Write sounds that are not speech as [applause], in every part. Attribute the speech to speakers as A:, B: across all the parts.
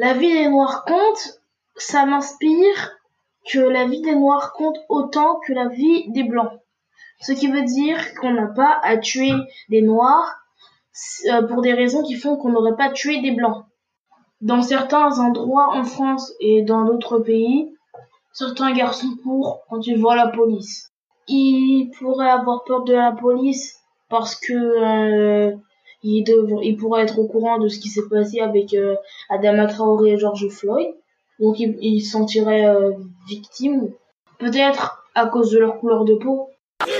A: La vie des Noirs compte, ça m'inspire que la vie des Noirs compte autant que la vie des Blancs. Ce qui veut dire qu'on n'a pas à tuer des Noirs euh, pour des raisons qui font qu'on n'aurait pas tué des Blancs. Dans certains endroits en France et dans d'autres pays, certains garçons courent quand ils voient la police. Ils pourraient avoir peur de la police parce que euh, ils, pourraient être au courant de ce qui s'est passé avec euh, Adama Traoré et George Floyd. Donc ils, se sentiraient euh, victimes. Peut-être à cause de leur couleur de peau.
B: Il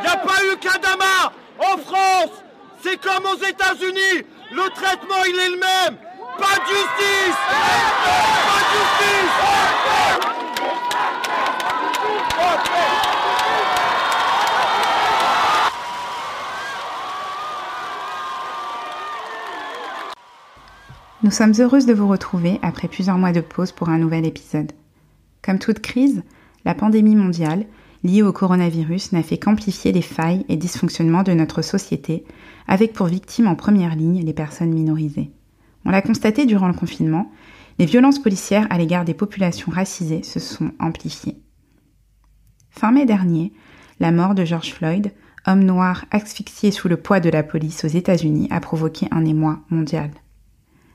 B: n'y a pas eu qu'Adama en France. C'est comme aux États-Unis. Le traitement, il est le même. Pas de justice Pas de justice
C: Nous sommes heureuses de vous retrouver après plusieurs mois de pause pour un nouvel épisode. Comme toute crise, la pandémie mondiale liée au coronavirus n'a fait qu'amplifier les failles et dysfonctionnements de notre société, avec pour victimes en première ligne les personnes minorisées. On l'a constaté durant le confinement, les violences policières à l'égard des populations racisées se sont amplifiées. Fin mai dernier, la mort de George Floyd, homme noir asphyxié sous le poids de la police aux États-Unis, a provoqué un émoi mondial.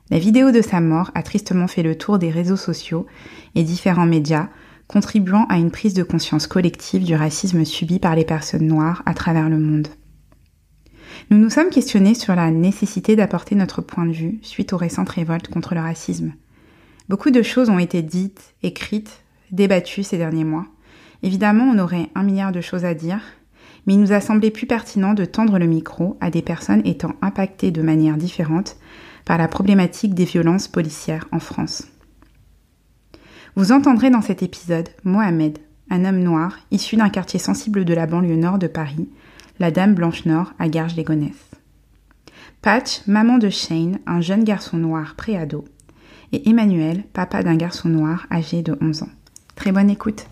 C: La vidéo de sa mort a tristement fait le tour des réseaux sociaux et différents médias, contribuant à une prise de conscience collective du racisme subi par les personnes noires à travers le monde. Nous nous sommes questionnés sur la nécessité d'apporter notre point de vue suite aux récentes révoltes contre le racisme. Beaucoup de choses ont été dites, écrites, débattues ces derniers mois. Évidemment, on aurait un milliard de choses à dire, mais il nous a semblé plus pertinent de tendre le micro à des personnes étant impactées de manière différente par la problématique des violences policières en France. Vous entendrez dans cet épisode Mohamed, un homme noir issu d'un quartier sensible de la banlieue nord de Paris, la Dame Blanche Nord à Garges-les-Gonesse. Patch, maman de Shane, un jeune garçon noir préado, et Emmanuel, papa d'un garçon noir âgé de 11 ans. Très bonne écoute.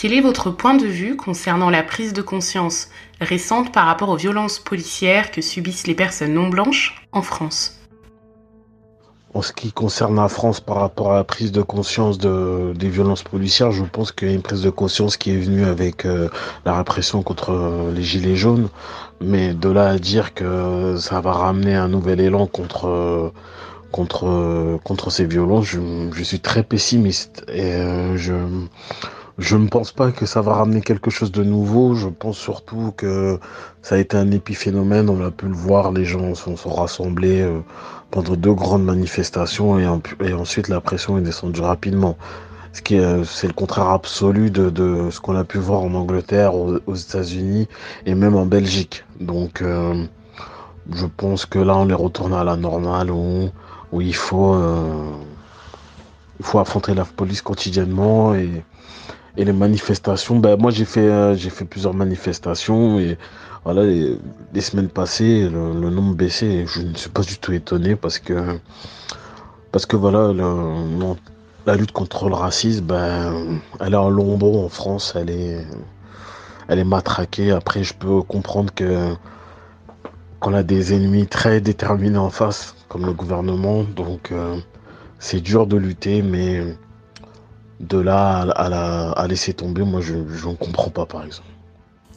D: Quel est votre point de vue concernant la prise de conscience récente par rapport aux violences policières que subissent les personnes non blanches en France?
E: En ce qui concerne la France par rapport à la prise de conscience de, des violences policières, je pense qu'il y a une prise de conscience qui est venue avec euh, la répression contre euh, les Gilets jaunes. Mais de là à dire que ça va ramener un nouvel élan contre... Euh, contre contre ces violences, je, je, suis très pessimiste et je je ne pense pas que ça va ramener quelque chose de nouveau. Je pense surtout que ça a été un épiphénomène. On a pu le voir. Les gens sont, sont rassemblés euh, pendant deux grandes manifestations et, ensuite la pression est descendue rapidement. Ce qui est, c'est le contraire absolu de, ce qu'on a pu voir en Angleterre, aux, États-Unis et même en Belgique. Donc, euh, je pense que là, on est retourné à la normale où, où il faut, euh, il faut affronter la police quotidiennement et et les manifestations, ben moi j'ai fait, euh, j'ai fait plusieurs manifestations et voilà, les, semaines passées, le, nombre baissait je ne suis pas du tout étonné parce que, parce que voilà, la lutte contre le racisme, ben, elle est en lombeau en France, elle est, elle est matraquée. Après, je peux comprendre que qu'on a des ennemis très déterminés en face, comme le gouvernement, donc euh, c'est dur de lutter, mais de là à, la, laisser tomber, moi je ne comprends pas par exemple.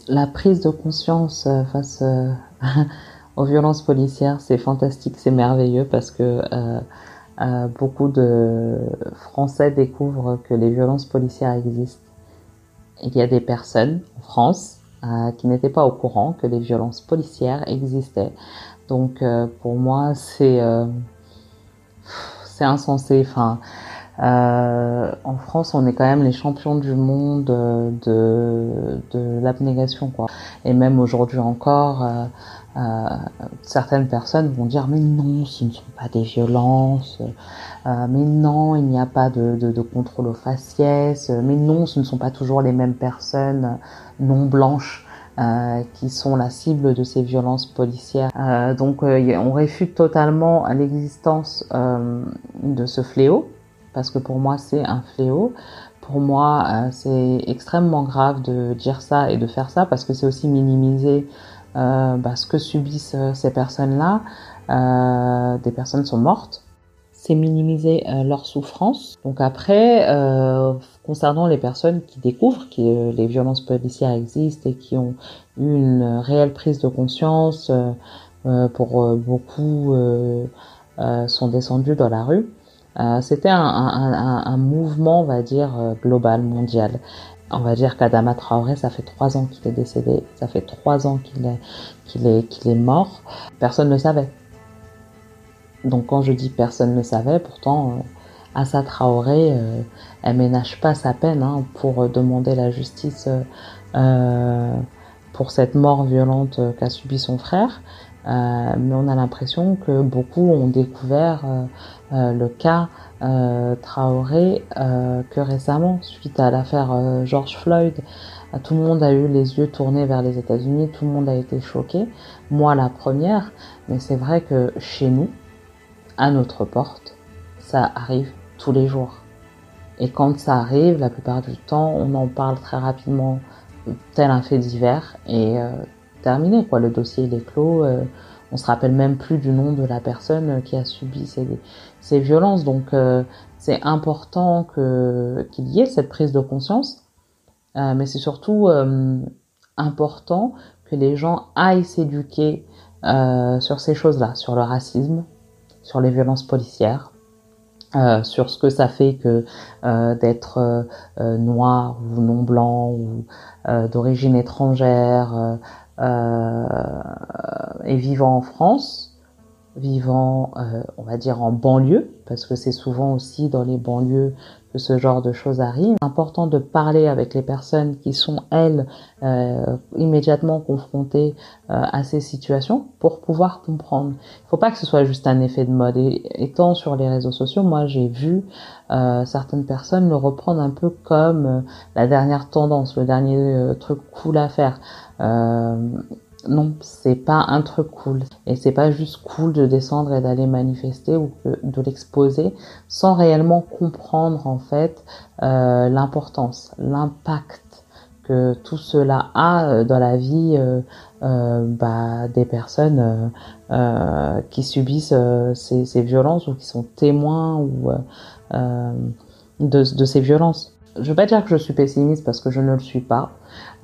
F: La prise de conscience euh, face euh, [laughs] aux violences policières, c'est fantastique, c'est merveilleux parce que euh, beaucoup de Français découvrent que les violences policières existent. Il y a des personnes en France qui n'étaient pas au courant que les violences policières existaient. Donc pour moi, c'est c'est insensé. Enfin, euh, en France, on est quand même les champions du monde de, de l'abnégation, quoi. Et même aujourd'hui encore, euh, euh, certaines personnes vont dire mais non, ce ne sont pas des violences, euh, mais non, il n'y a pas de, de, de, contrôle aux faciès, mais non, ce ne sont pas toujours les mêmes personnes non blanches euh, qui sont la cible de ces violences policières. Euh, donc on réfute totalement l'existence de ce fléau, parce que pour moi c'est un fléau. Pour moi, c'est extrêmement grave de dire ça et de faire ça parce que c'est aussi minimiser euh, bah, ce que subissent euh, ces personnes-là. Euh, des personnes sont mortes. C'est minimiser leur souffrance. Donc après, concernant les personnes qui découvrent que les violences policières existent et qui ont eu une réelle prise de conscience, pour beaucoup sont descendus dans la rue. C'était un, mouvement, on va dire, global, mondial on va dire qu'Adama Traoré, ça fait trois ans qu'il est décédé, ça fait trois ans qu'il est, mort. Personne ne savait. Donc quand je dis personne ne savait, pourtant, euh, Assa Traoré, euh, elle ménage pas sa peine hein, pour demander la justice euh, pour cette mort violente qu'a subi son frère. mais on a l'impression que beaucoup ont découvert le cas euh, Traoré euh, que récemment, suite à l'affaire euh, George Floyd, tout le monde a eu les yeux tournés vers les États-Unis, tout le monde a été choqué, moi la première, mais c'est vrai que chez nous, à notre porte, ça arrive tous les jours. Et quand ça arrive, la plupart du temps, on en parle très rapidement, tel un fait divers, et terminé, quoi. Le dossier il est clos, on se rappelle même plus du nom de la personne qui a subi ces, ces violences. Donc euh, c'est important qu'il y ait cette prise de conscience, euh, mais c'est surtout euh, important que les gens aillent s'éduquer sur ces choses-là, sur le racisme, sur les violences policières. sur ce que ça fait que d'être noir ou non blanc ou d'origine étrangère et vivant en France, vivant, euh, on va dire, en banlieue, parce que c'est souvent aussi dans les banlieues que ce genre de choses arrive. Important de parler avec les personnes qui sont, elles, euh, immédiatement confrontées euh, à ces situations pour pouvoir comprendre. Il ne faut pas que ce soit juste un effet de mode. Et étant sur les réseaux sociaux, moi, j'ai vu certaines personnes le reprendre un peu comme la dernière tendance, le dernier truc cool à faire non, c'est pas un truc cool. Et c'est pas juste cool de descendre et d'aller manifester ou de l'exposer sans réellement comprendre en fait euh, l'importance, l'impact que tout cela a euh, dans la vie euh, bah, des personnes qui subissent ces, violences ou qui sont témoins de, de ces violences je veux pas dire que je suis pessimiste parce que je ne le suis pas.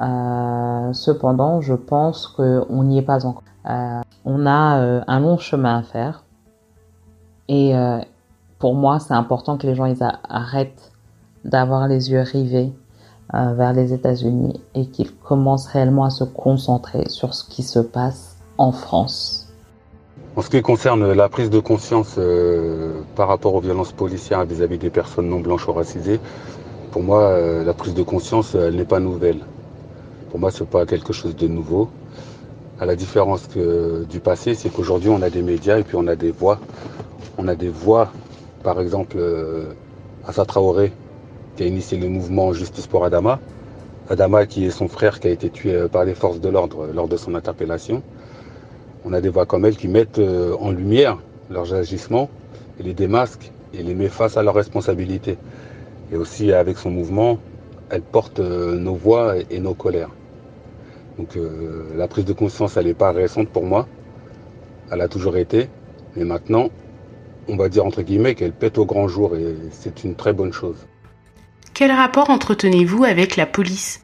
F: Euh, cependant, je pense qu'on n'y est pas encore. Euh, on a euh, un long chemin à faire. Et pour moi, c'est important que les gens arrêtent d'avoir les yeux rivés vers les États-Unis et qu'ils commencent réellement à se concentrer sur ce qui se passe en France.
G: En ce qui concerne la prise de conscience par rapport aux violences policières vis-à-vis -vis des personnes non blanches ou racisées, pour moi, la prise de conscience, n'est pas nouvelle. Pour moi, ce n'est pas quelque chose de nouveau. À la différence que, du passé, c'est qu'aujourd'hui, on a des médias et puis on a des voix. On a des voix, par exemple, euh, Assa Traoré, qui a initié le mouvement Justice pour Adama. Adama, qui est son frère, qui a été tué euh, par les forces de l'ordre lors de son interpellation. On a des voix comme elle qui mettent en lumière leurs agissements les démasquent et les met face à leurs responsabilités. Et aussi avec son mouvement, elle porte euh, nos voix et nos colères. Donc euh, la prise de conscience, elle n'est pas récente pour moi. Elle a toujours été. Mais maintenant, on va dire entre guillemets qu'elle pète au grand jour et c'est une très bonne chose.
H: Quel rapport entretenez-vous avec la police?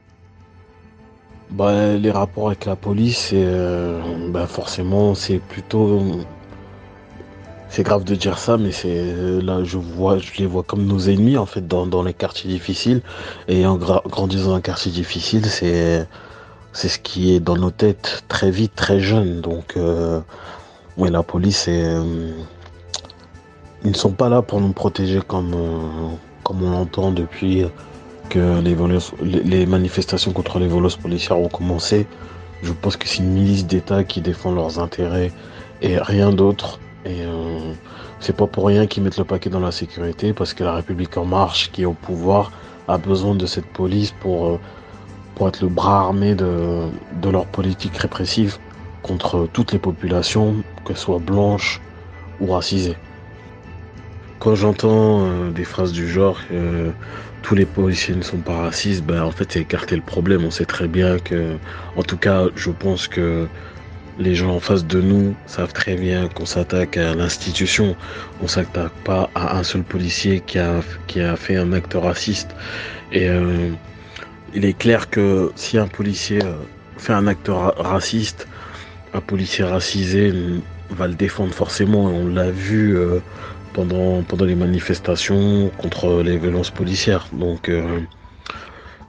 E: Bah, Les rapports avec la police, euh, bah, forcément, c'est plutôt c'est grave de dire ça, mais c'est là je vois, je les vois comme nos ennemis en fait dans, les quartiers difficiles. Et en grandissant dans un quartier difficile, c'est c'est ce qui est dans nos têtes très vite, très jeune. Donc euh, la police, euh, ils ne sont pas là pour nous protéger comme euh, comme on l'entend depuis que les, les manifestations contre les violences policières ont commencé. Je pense que c'est une milice d'État qui défend leurs intérêts et rien d'autre. Et euh, c'est pas pour rien qu'ils mettent le paquet dans la sécurité, parce que la République en marche, qui est au pouvoir, a besoin de cette police pour, pour être le bras armé de, de leur politique répressive contre toutes les populations, qu'elles soient blanches ou racisées. Quand j'entends euh, des phrases du genre que tous les policiers ne sont pas racistes, ben en fait c'est écarter le problème. On sait très bien que, en tout cas, je pense que les gens en face de nous savent très bien qu'on s'attaque à l'institution. On s'attaque pas à un seul policier qui a, qui a fait un acte raciste. Et euh, il est clair que si un policier euh, fait un acte raciste, un policier racisé va le défendre forcément. on l'a vu euh, pendant, pendant les manifestations contre les violences policières. Donc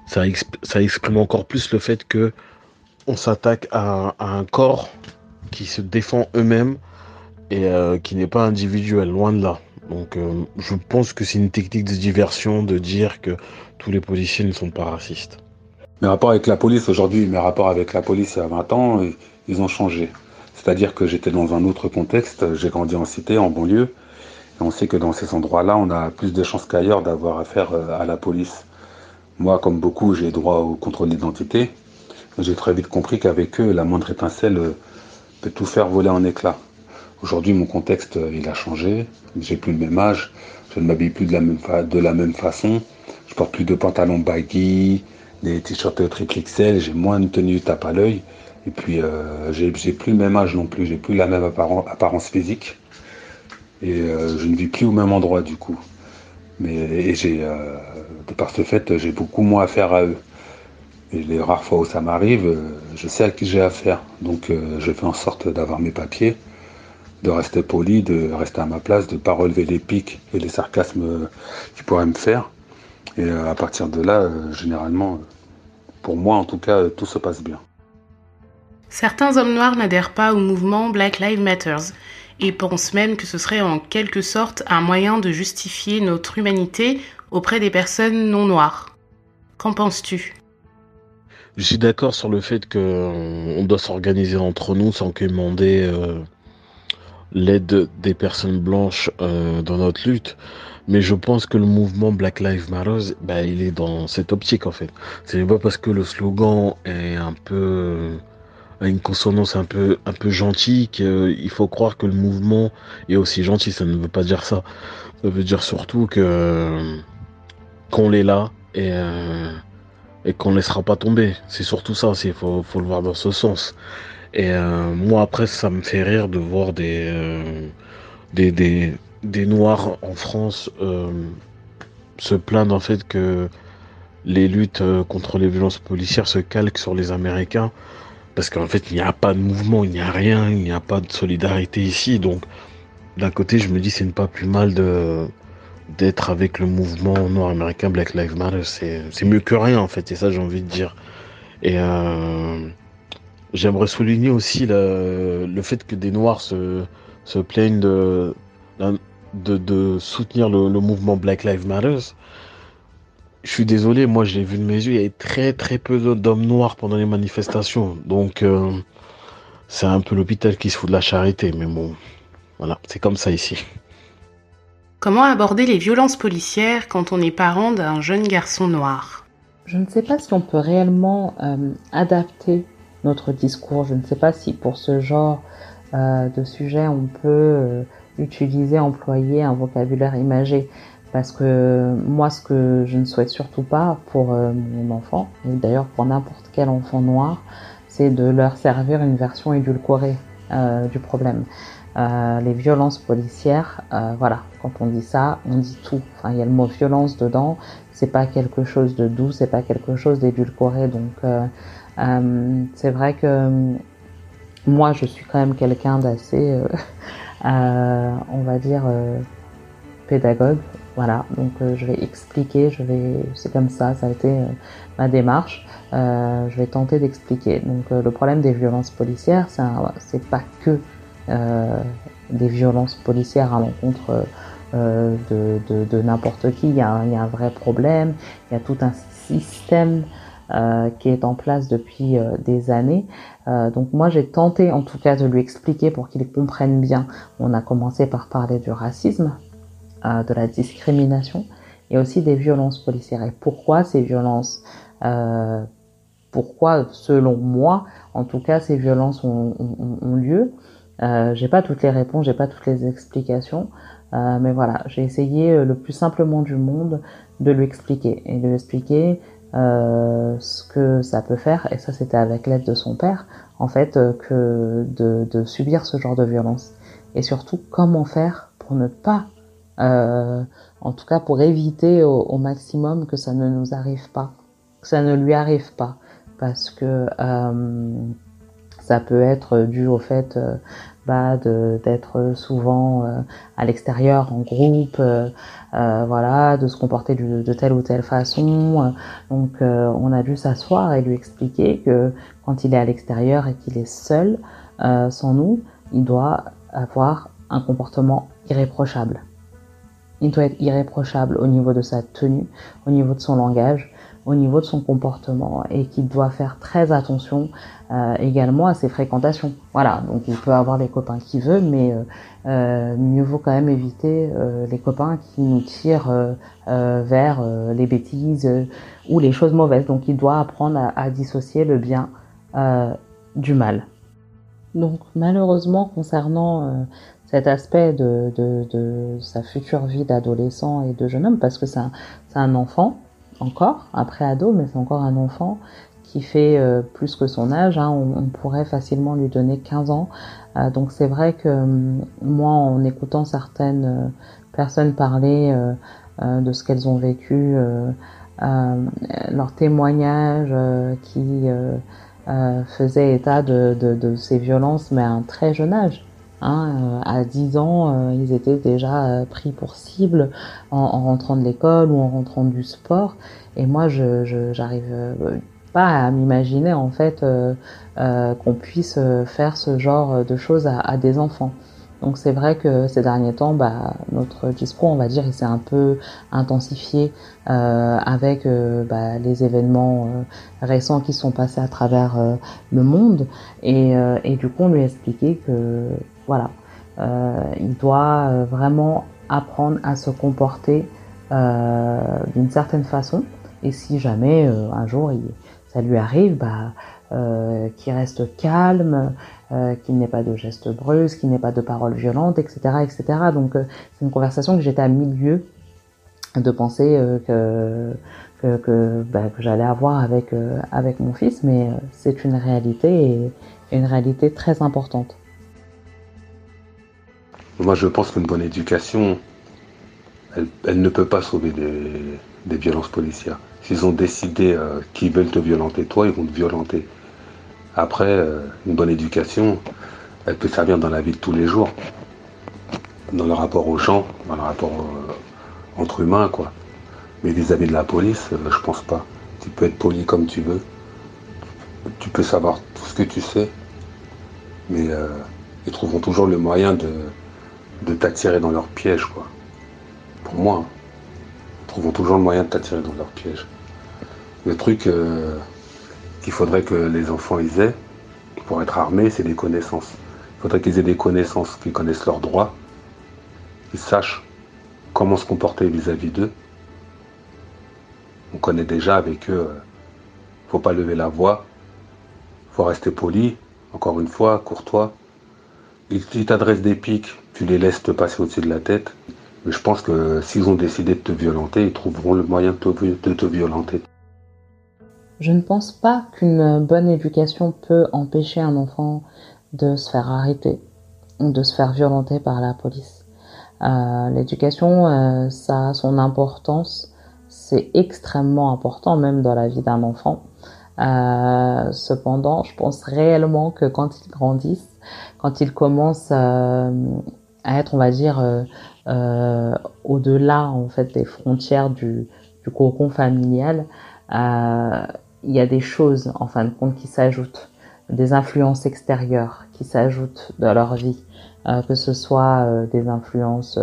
E: ça, ça exprime encore plus le fait que on s'attaque à, un corps qui se défend eux-mêmes et euh, qui n'est pas individuel, loin de là. Donc euh, je pense que c'est une technique de diversion de dire que tous les policiers ne sont pas racistes.
G: Mes rapports avec la police aujourd'hui, mes rapports avec la police il y a 20 ans, ils ont changé. C'est-à-dire que j'étais dans un autre contexte, j'ai grandi en cité, en banlieue, et on sait que dans ces endroits-là, on a plus de chances qu'ailleurs d'avoir affaire euh, à la police. Moi, comme beaucoup, j'ai droit au contrôle d'identité, j'ai très vite compris qu'avec eux, la moindre étincelle euh, peut tout faire voler en éclats. Aujourd'hui, mon contexte, euh, il a changé. J'ai plus le même âge. Je ne m'habille plus de la même, de la même façon. Je porte plus de pantalons baggy, des t-shirts triple XL. J'ai moins de tenue tape à l'œil. Et puis, euh, j'ai plus le même âge non plus. J'ai plus la même apparence physique. Et je ne vis plus au même endroit du coup. Mais j'ai, de par ce fait, j'ai beaucoup moins affaire à eux. Et les rares fois où ça m'arrive, euh, je sais à qui j'ai affaire. Donc euh, je fais en sorte d'avoir mes papiers, de rester poli, de rester à ma place, de ne pas relever les pics et les sarcasmes qui pourraient me faire. Et euh, à partir de là, généralement, pour moi en tout cas, tout se passe bien.
H: Certains hommes noirs n'adhèrent pas au mouvement Black Lives Matter et pensent même que ce serait en quelque sorte un moyen de justifier notre humanité auprès des personnes non noires. Qu'en penses-tu?
E: Je suis d'accord sur le fait qu'on doit s'organiser entre nous sans quémander euh, l'aide des personnes blanches euh, dans notre lutte. Mais je pense que le mouvement Black Lives Matter, bah, il est dans cette optique en fait. C'est pas parce que le slogan est un peu a une consonance un peu un peu gentille qu'il faut croire que le mouvement est aussi gentil. Ça ne veut pas dire ça. Ça veut dire surtout que qu'on est là et euh, et qu'on ne laissera pas tomber. C'est surtout ça, il faut, faut, le voir dans ce sens. Et euh, moi, après, ça me fait rire de voir des, euh, des, des, Noirs en France euh, se plaindre en fait que les luttes contre les violences policières se calquent sur les Américains. Parce qu'en fait, il n'y a pas de mouvement, il n'y a rien, il n'y a pas de solidarité ici. Donc, d'un côté, je me dis, c'est pas plus mal de, d'être avec le mouvement nord-américain Black Lives Matter. C'est mieux que rien, en fait, et ça, j'ai envie de dire. Et j'aimerais souligner aussi le, le, fait que des Noirs se, se plaignent de, de, de soutenir le, le, mouvement Black Lives Matter. Je suis désolé, moi, je l'ai vu de mes yeux, il y avait très très peu d'hommes noirs pendant les manifestations. Donc, euh, c'est un peu l'hôpital qui se fout de la charité, mais bon, voilà, c'est comme ça ici.
H: Comment aborder les violences policières quand on est parent d'un jeune garçon noir?
F: Je ne sais pas si on peut réellement euh, adapter notre discours. Je ne sais pas si pour ce genre euh, de sujet on peut euh, utiliser, employer un vocabulaire imagé. Parce que moi, ce que je ne souhaite surtout pas pour mon enfant, et d'ailleurs pour n'importe quel enfant noir, c'est de leur servir une version édulcorée du problème. Euh, les violences policières, euh, voilà, quand on dit ça, on dit tout. Enfin, il y a le mot violence dedans. C'est pas quelque chose de doux, c'est pas quelque chose d'édulcoré. Donc, euh, euh c'est vrai que moi, je suis quand même quelqu'un d'assez, [laughs] on va dire, pédagogue. Voilà, donc je vais expliquer, je vais, c'est comme ça, ça a été ma démarche. je vais tenter d'expliquer. Donc, le problème des violences policières, c'est pas que euh, des violences policières à l'encontre euh, de, n'importe qui. Il y, a un, vrai problème. Il y a tout un système qui est en place depuis des années. donc moi j'ai tenté en tout cas de lui expliquer pour qu'il comprenne bien. On a commencé par parler du racisme, de la discrimination et aussi des violences policières. Et pourquoi ces violences Pourquoi, selon moi, en tout cas, ces violences ont, ont, ont lieu? Euh, j'ai pas toutes les réponses, j'ai pas toutes les explications, euh, mais voilà, j'ai essayé euh, le plus simplement du monde de lui expliquer et de lui expliquer euh, ce que ça peut faire. Et ça, c'était avec l'aide de son père, en fait, euh, que de, subir ce genre de violence. Et surtout, comment faire pour ne pas, en tout cas, pour éviter au, maximum que ça ne nous arrive pas, que ça ne lui arrive pas, parce que ça peut être dû au fait euh, d'être souvent euh, à l'extérieur en groupe, euh, voilà, de se comporter de, telle ou telle façon. Donc on a dû s'asseoir et lui expliquer que quand il est à l'extérieur et qu'il est seul, sans nous, il doit avoir un comportement irréprochable. Il doit être irréprochable au niveau de sa tenue, au niveau de son langage, au niveau de son comportement et qu'il doit faire très attention euh, également à ses fréquentations. Voilà, donc il peut avoir les copains qu'il veut, mais euh, euh, mieux vaut quand même éviter euh, les copains qui nous tirent euh, vers les bêtises ou les choses mauvaises. Donc il doit apprendre à, à dissocier le bien du mal. Donc malheureusement concernant cet aspect de, de, de, sa future vie d'adolescent et de jeune homme, parce que c'est un, un enfant, encore, après ado, mais c'est encore un enfant qui fait euh, plus que son âge. Hein. On, pourrait facilement lui donner 15 ans. Euh, donc c'est vrai que euh, moi, en écoutant certaines personnes parler de ce qu'elles ont vécu, leurs témoignages qui faisaient état de, ces violences, mais à un très jeune âge. Hein, à 10 ans, ils étaient déjà pris pour cible en, en rentrant de l'école ou en rentrant du sport. Et moi, je, j'arrive pas à m'imaginer en fait euh, euh, qu'on puisse faire ce genre de choses à, à des enfants. Donc c'est vrai que ces derniers temps, bah, notre discours, on va dire, il s'est un peu intensifié euh, avec euh, bah, les événements euh, récents qui sont passés à travers euh, le monde. Et, et, du coup, on lui a expliqué que voilà, il doit vraiment apprendre à se comporter d'une certaine façon. Et si jamais un jour ça lui arrive, bah, euh, qu'il reste calme, euh, qu'il n'ait pas de gestes brusques, qu'il n'ait pas de paroles violentes, etc., etc. Donc euh, c'est une conversation que j'étais à milieu de penser euh, bah, que j'allais avoir avec euh, avec mon fils, mais c'est une réalité et, une réalité très importante.
G: Moi, je pense qu'une bonne éducation, elle, ne peut pas sauver des, des violences policières. S'ils ont décidé euh, qu'ils veulent te violenter, toi, ils vont te violenter. Après, euh, une bonne éducation, elle peut servir dans la vie de tous les jours, dans le rapport aux gens, dans le rapport euh, entre humains, quoi. Mais vis-à-vis -vis de la police, euh, je pense pas. Tu peux être poli comme tu veux, tu peux savoir tout ce que tu sais, mais ils trouveront toujours le moyen de, de t'attirer dans leur piège, quoi. Pour moi, hein. ils trouveront toujours le moyen de t'attirer dans leur piège. Le truc euh, qu'il faudrait que les enfants ils aient pour être armés, c'est des connaissances. Il faudrait qu'ils aient des connaissances, qu'ils connaissent leurs droits, qu'ils sachent comment se comporter vis-à-vis d'eux. On connaît déjà avec eux, euh, faut pas lever la voix, faut rester poli, encore une fois, courtois. Ils t'adressent des pics, tu les laisses te passer au-dessus de la tête. Mais je pense que s'ils ont décidé de te violenter, ils trouveront le moyen de te, violenter.
F: Je ne pense pas qu'une bonne éducation peut empêcher un enfant de se faire arrêter ou de se faire violenter par la police. Euh, L'éducation, euh, ça a son importance, c'est extrêmement important même dans la vie d'un enfant. Euh, cependant, je pense réellement que quand ils grandissent, quand ils commencent à être, on va dire, euh, euh, au-delà en fait des frontières du, du cocon familial, euh, il y a des choses en fin de compte qui s'ajoutent, des influences extérieures qui s'ajoutent dans leur vie, que ce soit des influences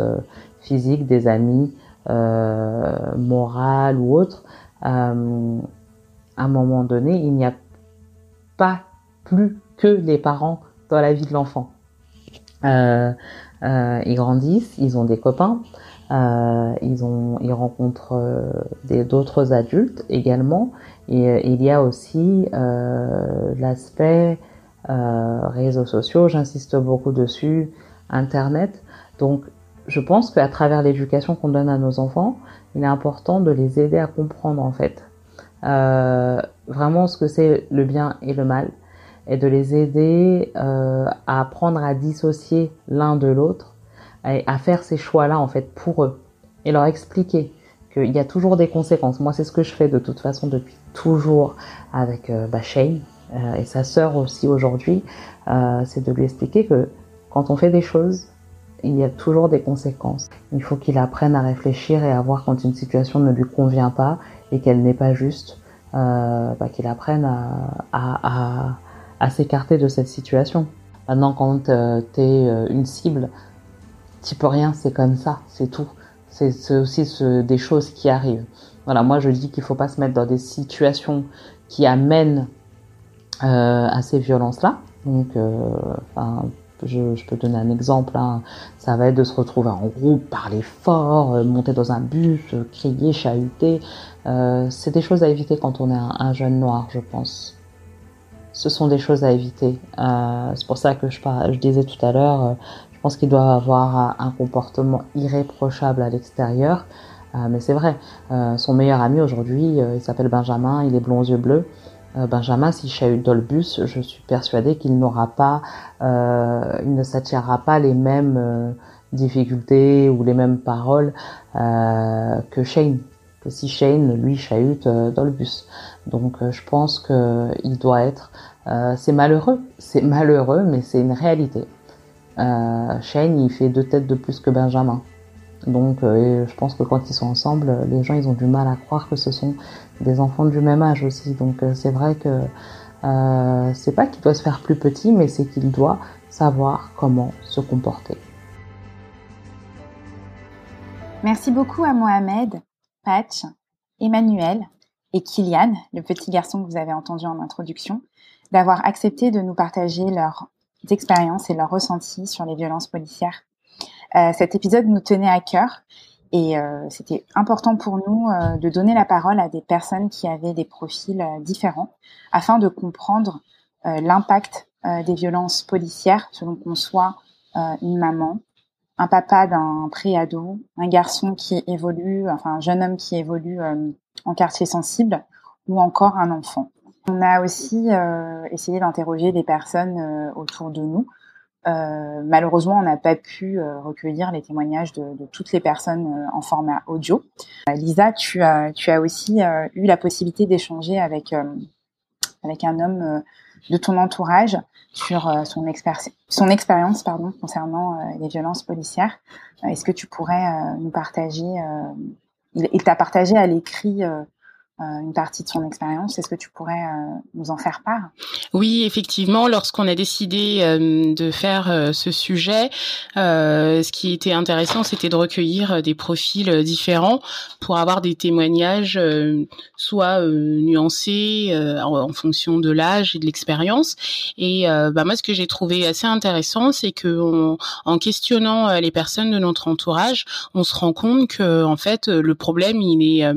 F: physiques, des amis, euh, morales ou autres. Euh, à un moment donné, il n'y a pas plus que les parents dans la vie de l'enfant. Euh, ils grandissent, ils ont des copains, euh, ils, ont, ils rencontrent euh, d'autres adultes également. Et euh, il y a aussi euh, l'aspect réseaux sociaux, j'insiste beaucoup dessus, Internet. Donc je pense qu'à travers l'éducation qu'on donne à nos enfants, il est important de les aider à comprendre en fait vraiment ce que c'est le bien et le mal et de les aider euh, à apprendre à dissocier l'un de l'autre et à faire ces choix-là en fait pour eux et leur expliquer qu'il y a toujours des conséquences. Moi, c'est ce que je fais de toute façon depuis toujours avec euh, bah, Shane euh, et sa sœur aussi aujourd'hui, euh, c'est de lui expliquer que quand on fait des choses, il y a toujours des conséquences. Il faut qu'il apprenne à réfléchir et à voir quand une situation ne lui convient pas et qu'elle n'est pas juste, bah, qu'il apprenne à à s'écarter de cette situation. Maintenant, quand euh, tu es euh, une cible, tu peux rien, c'est comme ça, c'est tout. C'est aussi des choses qui arrivent. Voilà, moi je dis qu'il faut pas se mettre dans des situations qui amènent euh, à ces violences-là. Donc, je, peux donner un exemple. Hein. Ça va être de se retrouver en groupe, parler fort, monter dans un bus, crier, chahuter. c'est des choses à éviter quand on est un jeune noir, je pense ce sont des choses à éviter. Euh, c'est pour ça que je, disais tout à l'heure, euh, je pense qu'il doit avoir un comportement irréprochable à l'extérieur. Euh, mais c'est vrai, son meilleur ami aujourd'hui, il s'appelle Benjamin, il est blond aux yeux bleus. Benjamin, si chahute dans le bus, je suis persuadée qu'il n'aura pas, il ne s'attirera pas les mêmes difficultés ou les mêmes paroles que Shane si Shane lui chahute dans le bus. Donc je pense qu'il doit être euh, c'est malheureux, c'est malheureux, mais c'est une réalité. Euh, Shane, il fait deux têtes de plus que Benjamin. Donc, euh, je pense que quand ils sont ensemble, les gens, ils ont du mal à croire que ce sont des enfants du même âge aussi. Donc, euh, c'est vrai que euh, c'est pas qu'il doit se faire plus petit, mais c'est qu'il doit savoir comment se comporter.
C: Merci beaucoup à Mohamed, Patch, Emmanuel et Kylian, le petit garçon que vous avez entendu en introduction, d'avoir accepté de nous partager leurs expériences et leurs ressentis sur les violences policières. Euh, cet épisode nous tenait à cœur et euh, c'était important pour nous euh, de donner la parole à des personnes qui avaient des profils différents afin de comprendre l'impact des violences policières selon qu'on soit une maman, un papa d'un préado, un garçon qui évolue, enfin un jeune homme qui évolue en quartier sensible ou encore un enfant. On a aussi euh, essayé d'interroger des personnes euh, autour de nous. Euh, malheureusement, on n'a pas pu euh, recueillir les témoignages de, de toutes les personnes euh, en format audio. Lisa, tu as, tu as aussi eu la possibilité d'échanger avec, avec un homme de ton entourage sur son, son expérience pardon, concernant les violences policières. Est-ce que tu pourrais nous partager il t'a partagé à l'écrit euh, une partie de son expérience. Est-ce que tu pourrais euh, nous en faire part?
H: Oui, effectivement, lorsqu'on a décidé euh, de faire ce sujet, ce qui était intéressant, c'était de recueillir des profils différents pour avoir des témoignages soit nuancés en, fonction de l'âge et de l'expérience. Et bah, moi, ce que j'ai trouvé assez intéressant, c'est que en questionnant les personnes de notre entourage, on se rend compte que en fait, le problème, il est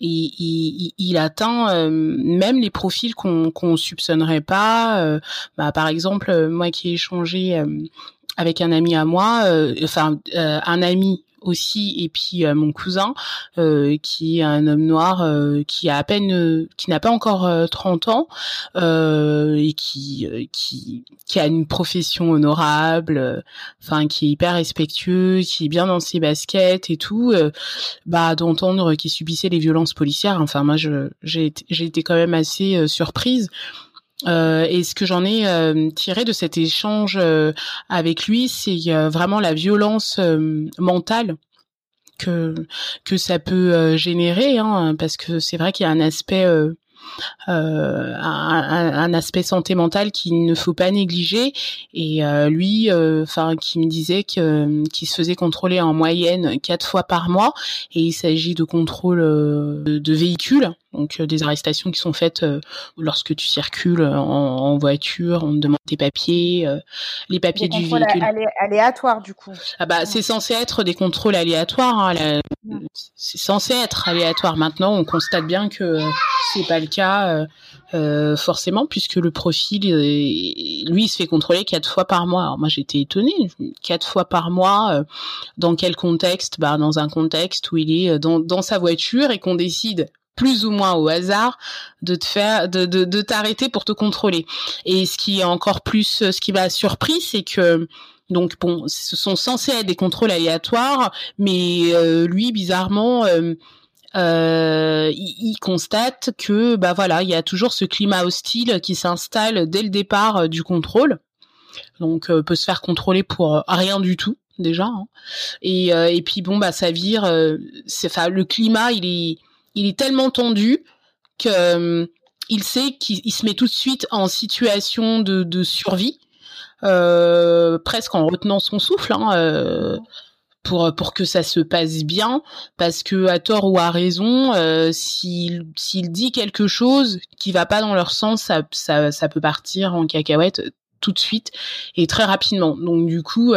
H: il, atteint euh, même les profils qu'on qu'on soupçonnerait pas. Euh, bah, par exemple, moi qui ai échangé euh, avec un ami à moi, enfin un ami aussi et puis euh, mon cousin euh, qui est un homme noir euh, qui a à peine qui n'a pas encore 30 ans et qui qui qui a une profession honorable enfin qui est hyper respectueux qui est bien dans ses baskets et tout bah d'entendre qu'il subissait les violences policières. Enfin moi je j'ai j'ai été quand même assez surprise euh, et ce que j'en ai euh, tiré de cet échange euh, avec lui, c'est vraiment la violence mentale que que ça peut générer, hein, parce que c'est vrai qu'il y a un aspect un, un, aspect santé mentale qu'il ne faut pas négliger. Et lui, enfin, qui me disait que qu'il se faisait contrôler en moyenne quatre fois par mois, et il s'agit de contrôle de véhicules donc des arrestations qui sont faites lorsque tu circules en, en, voiture, on te demande tes papiers, les papiers du véhicule.
C: aléatoires du coup.
H: Ah bah c'est censé être des contrôles aléatoires. Hein, c'est censé être aléatoire. Maintenant, on constate bien que c'est pas le cas euh, forcément puisque le profil, lui, il se fait contrôler quatre fois par mois. Alors moi, j'étais étonnée, quatre fois par mois. dans quel contexte? Bah dans un contexte où il est dans, dans sa voiture et qu'on décide plus ou moins au hasard de te faire de, de, de t'arrêter pour te contrôler. Et ce qui est encore plus ce qui m'a surpris, c'est que donc bon, ce sont censés être des contrôles aléatoires, mais euh, lui bizarrement euh, euh, il, constate que bah voilà, il y a toujours ce climat hostile qui s'installe dès le départ du contrôle. Donc peut se faire contrôler pour rien du tout déjà. Hein. Et, et puis bon bah ça vire, c'est enfin le climat il est il est tellement tendu que euh, il sait qu'il se met tout de suite en situation de, survie, euh, presque en retenant son souffle, hein, euh, pour que ça se passe bien, parce que à tort ou à raison, s'il dit quelque chose qui va pas dans leur sens, ça peut partir en cacahuète tout de suite et très rapidement. Donc du coup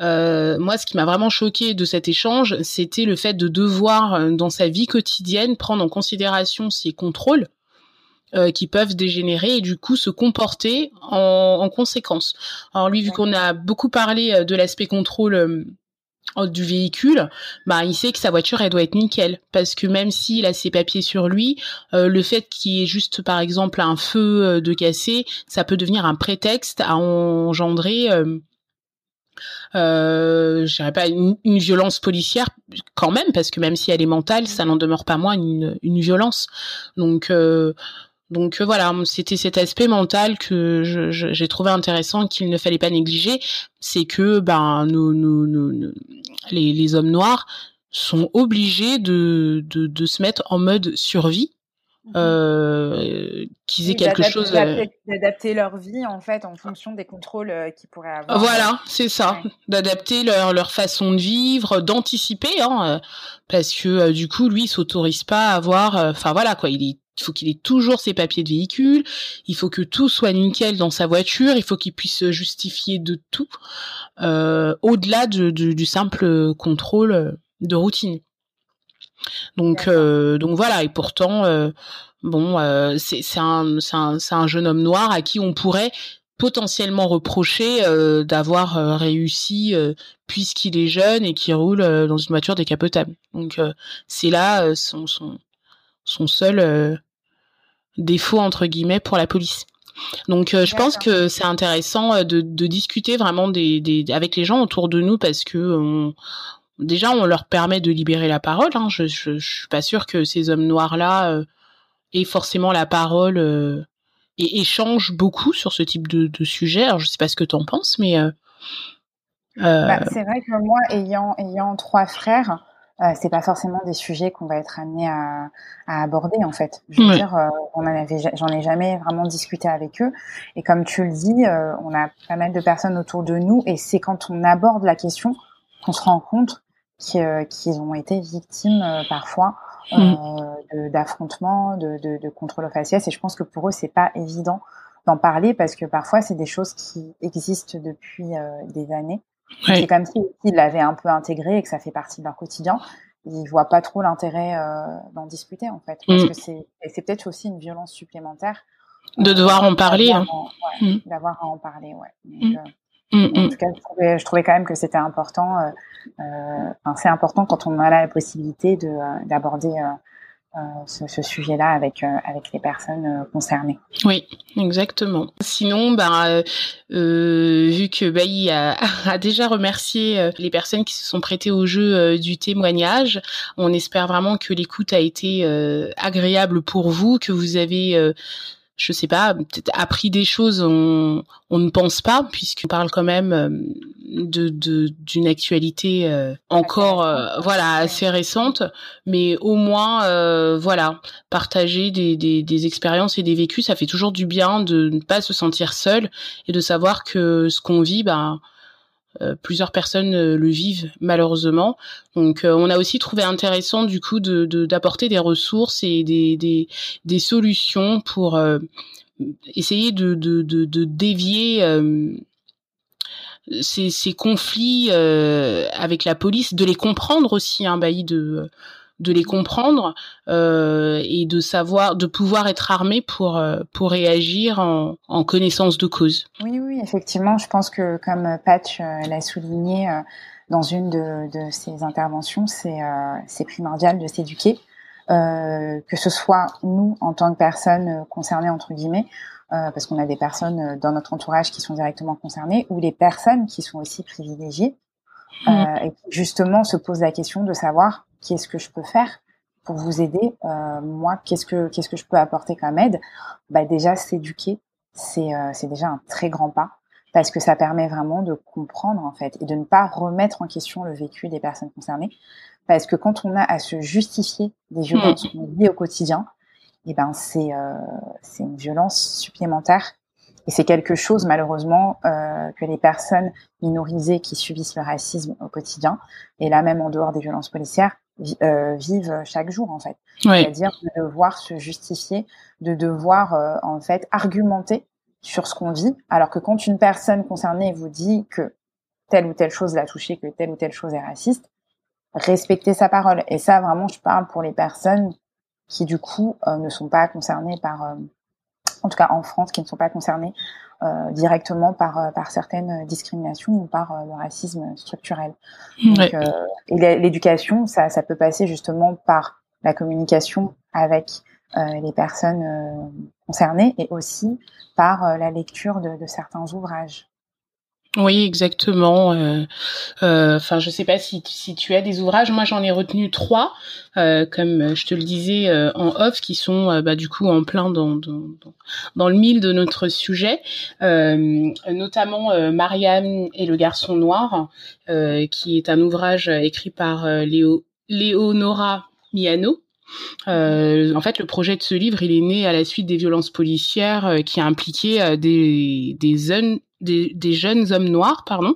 H: euh, moi, ce qui m'a vraiment choqué de cet échange, c'était le fait de devoir, euh, dans sa vie quotidienne, prendre en considération ces contrôles euh, qui peuvent dégénérer et du coup se comporter en, en conséquence. Alors lui, vu qu'on a beaucoup parlé euh, de l'aspect contrôle du véhicule, bah il sait que sa voiture elle doit être nickel parce que même s'il a ses papiers sur lui, le fait qu'il y ait juste par exemple un feu de cassé, ça peut devenir un prétexte à engendrer euh, je dirais pas une, violence policière quand même parce que même si elle est mentale ça n'en demeure pas moins une, une violence. Donc euh, donc euh, voilà c'était cet aspect mental que j'ai trouvé intéressant qu'il ne fallait pas négliger. C'est que ben nos, nos, nos, les, les hommes noirs sont obligés de, de, de se mettre en mode survie euh, qu'ils aient quelque chose
C: euh d'adapter leur vie en fait en fonction des contrôles euh, qu'ils pourraient avoir.
H: Voilà c'est ça. D'adapter leur leur façon de vivre d'anticiper hein, parce que du coup lui il s'autorise pas à avoir enfin voilà quoi il il faut qu'il ait toujours ses papiers de véhicule, il faut que tout soit nickel dans sa voiture, il faut qu'il puisse justifier de tout, euh, au-delà de, de, du simple contrôle de routine. Donc, euh, donc voilà. Et pourtant, euh, bon, euh, c'est un, un, un jeune homme noir à qui on pourrait potentiellement reprocher d'avoir réussi puisqu'il est jeune et qu'il roule dans une voiture décapotable. Donc c'est là son, son, son seul défaut entre guillemets pour la police. Donc je pense que c'est intéressant de, de discuter vraiment des, des, avec les gens autour de nous parce que on, déjà on leur permet de libérer la parole. Hein. Je, je, suis pas sûre que ces hommes noirs là euh, aient forcément la parole euh, et échangent beaucoup sur ce type de, de sujet. Alors je sais pas ce que tu en penses, mais euh,
C: bah, c'est vrai que moi ayant ayant trois frères. C'est pas forcément des sujets qu'on va être amené à, à, aborder en fait. Je veux dire, on en avait, j'en ai jamais vraiment discuté avec eux. Et comme tu le dis, on a pas mal de personnes autour de nous, et c'est quand on aborde la question qu'on se rend compte euh, qu'ils ont été victimes euh, parfois euh, mm. d'affrontements, de, de, de contrôle au faciès. Et je pense que pour eux, c'est pas évident d'en parler parce que parfois, c'est des choses qui existent depuis des années. C'est comme s'ils l'avaient un peu intégré et que ça fait partie de leur quotidien. Ils voient pas trop l'intérêt d'en discuter en fait, parce mm. que c'est c'est peut-être aussi une violence supplémentaire
H: de devoir en parler, hein.
C: mm. d'avoir à en parler, ouais. Donc, en tout cas, je trouvais, je trouvais, quand même que c'était important euh, c'est important quand on a la possibilité euh, d'aborder euh, ce, ce sujet-là avec avec les personnes concernées.
H: Oui, exactement. Sinon, ben euh, vu que Bailly a, [laughs] a, déjà remercié les personnes qui se sont prêtées au jeu du témoignage, on espère vraiment que l'écoute a été agréable pour vous, que vous avez je sais pas, peut-être appris des choses, on, on ne pense pas, puisqu'on parle quand même euh, de d'une actualité euh, encore euh, voilà assez récente, mais au moins voilà partager des, des, des expériences et des vécus, ça fait toujours du bien de ne pas se sentir seul et de savoir que ce qu'on vit, ben plusieurs personnes le vivent malheureusement. Donc on a aussi trouvé intéressant du coup de d'apporter des ressources et des des, des solutions pour essayer de, de, de, de dévier euh, ces, ces, conflits euh, avec la police, de les comprendre aussi, hein, Bailly, de de les comprendre euh, et de savoir, de pouvoir être armé pour pour réagir en, en, connaissance de cause.
C: Oui, oui, effectivement, je pense que comme Patch l'a souligné dans une de, de ses interventions, c'est c'est primordial de s'éduquer euh, que ce soit nous en tant que personnes euh, concernées entre guillemets, euh, parce qu'on a des personnes euh, dans notre entourage qui sont directement concernées, ou les personnes qui sont aussi privilégiées, mmh. euh, et justement se posent la question de savoir qu'est-ce que je peux faire pour vous aider. moi, qu'est-ce que qu'est-ce que je peux apporter comme aide? Bah déjà s'éduquer, c'est c'est déjà un très grand pas parce que ça permet vraiment de comprendre en fait et de ne pas remettre en question le vécu des personnes concernées, parce que quand on a à se justifier des violences mmh. qu'on vit au quotidien, eh ben c'est euh, c'est une violence supplémentaire et c'est quelque chose malheureusement euh, que les personnes minorisées qui subissent le racisme au quotidien et là même en dehors des violences policières euh, vivent chaque jour en fait. C'est-à-dire de devoir se justifier, de devoir euh, en fait argumenter sur ce qu'on vit, alors que quand une personne concernée vous dit que telle ou telle chose l'a touché, que telle ou telle chose est raciste, respecter sa parole. Et ça, vraiment, je parle pour les personnes qui, du coup, euh, ne sont pas concernées par, euh, en tout cas en France, qui ne sont pas concernées euh, directement par, par certaines discriminations ou par le racisme structurel. Donc, et l'éducation, ça, ça peut passer justement par la communication avec les personnes concernées et aussi par la lecture de, de certains ouvrages.
H: Oui, exactement. Euh, euh, enfin, je sais pas si, si tu as des ouvrages. Moi, j'en ai retenu trois, euh, comme je te le disais en off, qui sont bah, du coup en plein dans, dans, dans, le mille de notre sujet, notamment Marianne et le garçon noir, qui est un ouvrage écrit par Léo, Léonora Miano. en fait, le projet de ce livre, il est né à la suite des violences policières qui a impliqué des, des, jeunes, des, jeunes hommes noirs, pardon.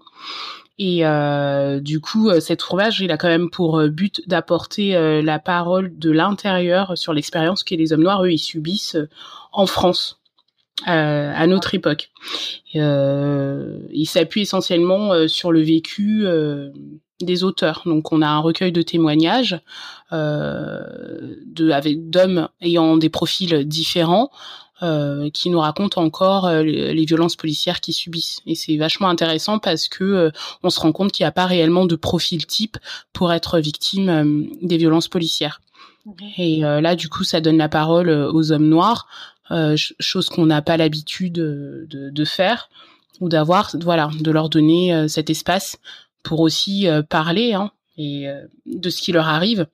H: Et euh, du coup, euh, cet ouvrage, il a quand même pour euh, but d'apporter la parole de l'intérieur sur l'expérience que les hommes noirs, eux, ils subissent en France. À notre époque. Il s'appuie essentiellement sur le vécu des auteurs. Donc, on a un recueil de témoignages de d'hommes ayant des profils différents, euh, qui nous racontent encore euh, les, violences policières qu'ils subissent. Et c'est vachement intéressant parce que euh, on se rend compte qu'il n'y a pas réellement de profil type pour être victime des violences policières. Et là, du coup, ça donne la parole aux hommes noirs, chose qu'on n'a pas l'habitude de, de, faire ou d'avoir, voilà, de leur donner cet espace pour aussi parler hein, et de ce qui leur arrive,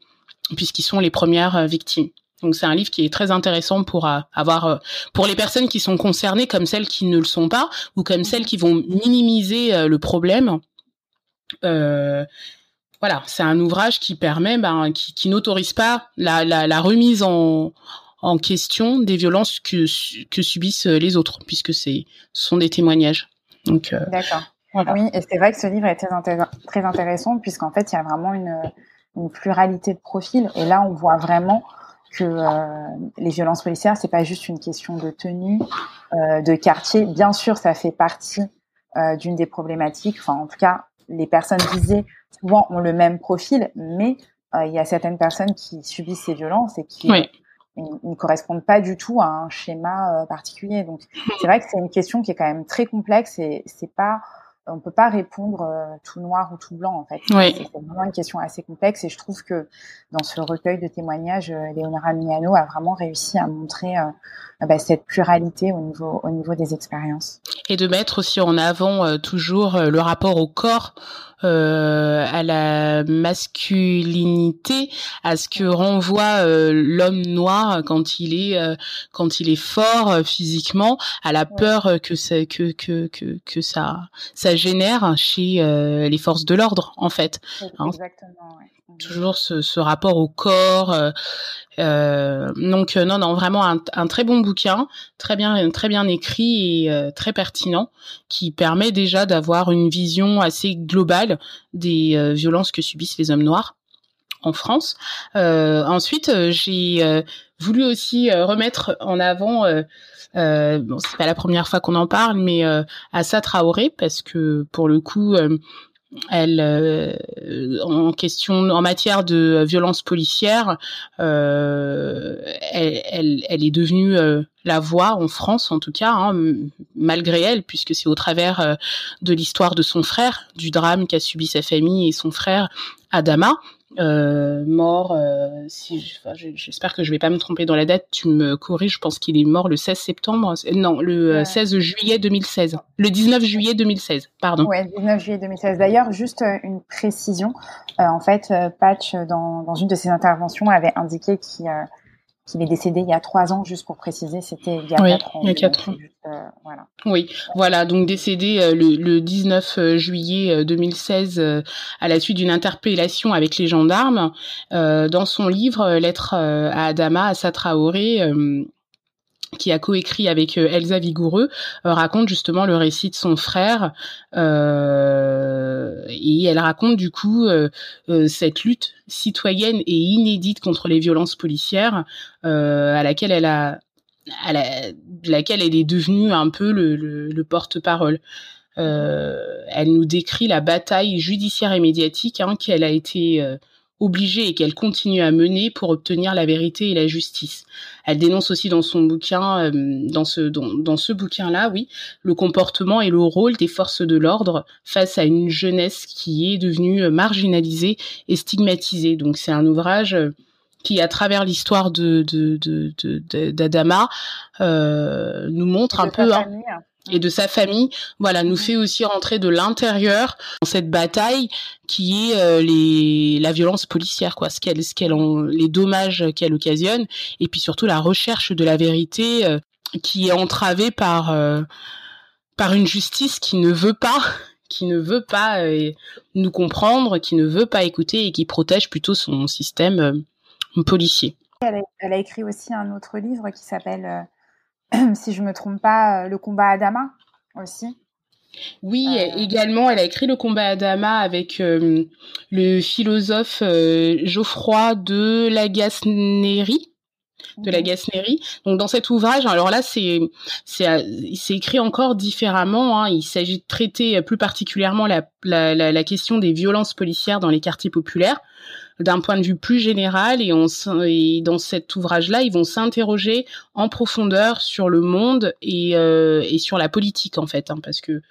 H: puisqu'ils sont les premières victimes. Donc c'est un livre qui est très intéressant pour euh, avoir euh, pour les personnes qui sont concernées comme celles qui ne le sont pas ou comme celles qui vont minimiser euh, le problème. voilà, c'est un ouvrage qui permet, ben, qui, qui n'autorise pas la, la, la, remise en, en question des violences que, que subissent les autres, puisque c'est ce sont des témoignages.
C: Donc d'accord. Voilà. Oui, et c'est vrai que ce livre est très, très intéressant puisqu'en fait il y a vraiment une, une pluralité de profils et là on voit vraiment que euh, les violences policières, c'est pas juste une question de tenue, euh, de quartier. Bien sûr, ça fait partie euh, d'une des problématiques. Enfin, en tout cas, les personnes visées souvent ont le même profil, mais il y a certaines personnes qui subissent ces violences et qui ne correspondent pas du tout à un schéma particulier. Donc, c'est vrai que c'est une question qui est quand même très complexe et c'est pas on peut pas répondre euh, tout noir ou tout blanc en fait. C'est vraiment une question assez complexe et je trouve que dans ce recueil de témoignages, euh, Léonora Miano a vraiment réussi à montrer euh, bah, cette pluralité au niveau au niveau des expériences.
H: Et de mettre aussi en avant toujours le rapport au corps euh, à la masculinité, à ce que renvoie euh, l'homme noir quand il est euh, quand il est fort physiquement, à la peur que ça que que que, que ça ça génère chez les forces de l'ordre en fait.
C: Hein. Exactement. Ouais
H: toujours ce, ce, rapport au corps. Euh, euh donc euh, non, non, vraiment un, un, très bon bouquin, très bien, très bien écrit et euh, très pertinent, qui permet déjà d'avoir une vision assez globale des violences que subissent les hommes noirs en France. ensuite, j'ai voulu aussi remettre en avant. Euh, bon, c'est pas la première fois qu'on en parle, mais euh, Assa Traoré, parce que pour le coup, elle euh, en question en matière de violence policière euh, elle, elle, est devenue euh, la voix en France en tout cas hein, malgré elle puisque c'est au travers euh, de l'histoire de son frère du drame qu'a subi sa famille et son frère Adama mort, euh, si j'espère que je vais pas me tromper dans la date, tu me corriges, je pense qu'il est mort le 16 septembre, non, le 16 euh, juillet 2016, le 19 juillet 2016, pardon.
C: Ouais, 19 juillet 2016. D'ailleurs, juste une précision, en fait, Patch, dans, dans une de ses interventions, avait indiqué qu'il qu'il est décédé il y a trois ans, juste pour préciser, c'était il y a quatre ans.
H: Il y a quatre ans. Euh, voilà. Oui, voilà, donc décédé euh, le, le, 19 euh, juillet 2016 à la suite d'une interpellation avec les gendarmes. dans son livre Lettre à Adama, à Satraoré, qui a coécrit avec euh, Elsa Vigoureux, euh, raconte justement le récit de son frère euh, et elle raconte du coup cette lutte citoyenne et inédite contre les violences policières à laquelle elle a à laquelle elle est devenue un peu le, le, porte-parole. elle nous décrit la bataille judiciaire et médiatique hein, qu'elle a été obligée et qu'elle continue à mener pour obtenir la vérité et la justice. Elle dénonce aussi dans son bouquin, euh, dans ce dans, dans ce bouquin-là, oui, le comportement et le rôle des forces de l'ordre face à une jeunesse qui est devenue marginalisée et stigmatisée. Donc c'est un ouvrage euh, qui, à travers l'histoire de d'Adama, de, de, euh, nous montre un peu. Hein, et de sa famille, voilà, nous mhm. fait aussi rentrer de l'intérieur dans cette bataille qui est euh, les la violence policière, quoi, ce qu'elle, ce qu'elle, les dommages qu'elle occasionne, et puis surtout la recherche de la vérité euh, qui est entravée par euh, par une justice qui ne veut pas [laughs] qui ne veut pas nous comprendre, qui ne veut pas écouter et qui protège plutôt son système policier.
C: Elle a, elle a, écrit aussi un autre livre qui s'appelle [clears throat] si je me trompe pas, euh, le combat Adama aussi.
H: Oui, euh. également, elle a écrit le combat Adama avec euh, le philosophe Geoffroy de Lagasnerie de la mhm. Gasnerie. Donc dans cet ouvrage, alors là c'est c'est écrit encore différemment. Hein. Il s'agit de traiter plus particulièrement la, la, la, question des violences policières dans les quartiers populaires d'un point de vue plus général et, on, et dans cet ouvrage-là, ils vont s'interroger en profondeur sur le monde et, euh, et sur la politique en fait, hein, parce que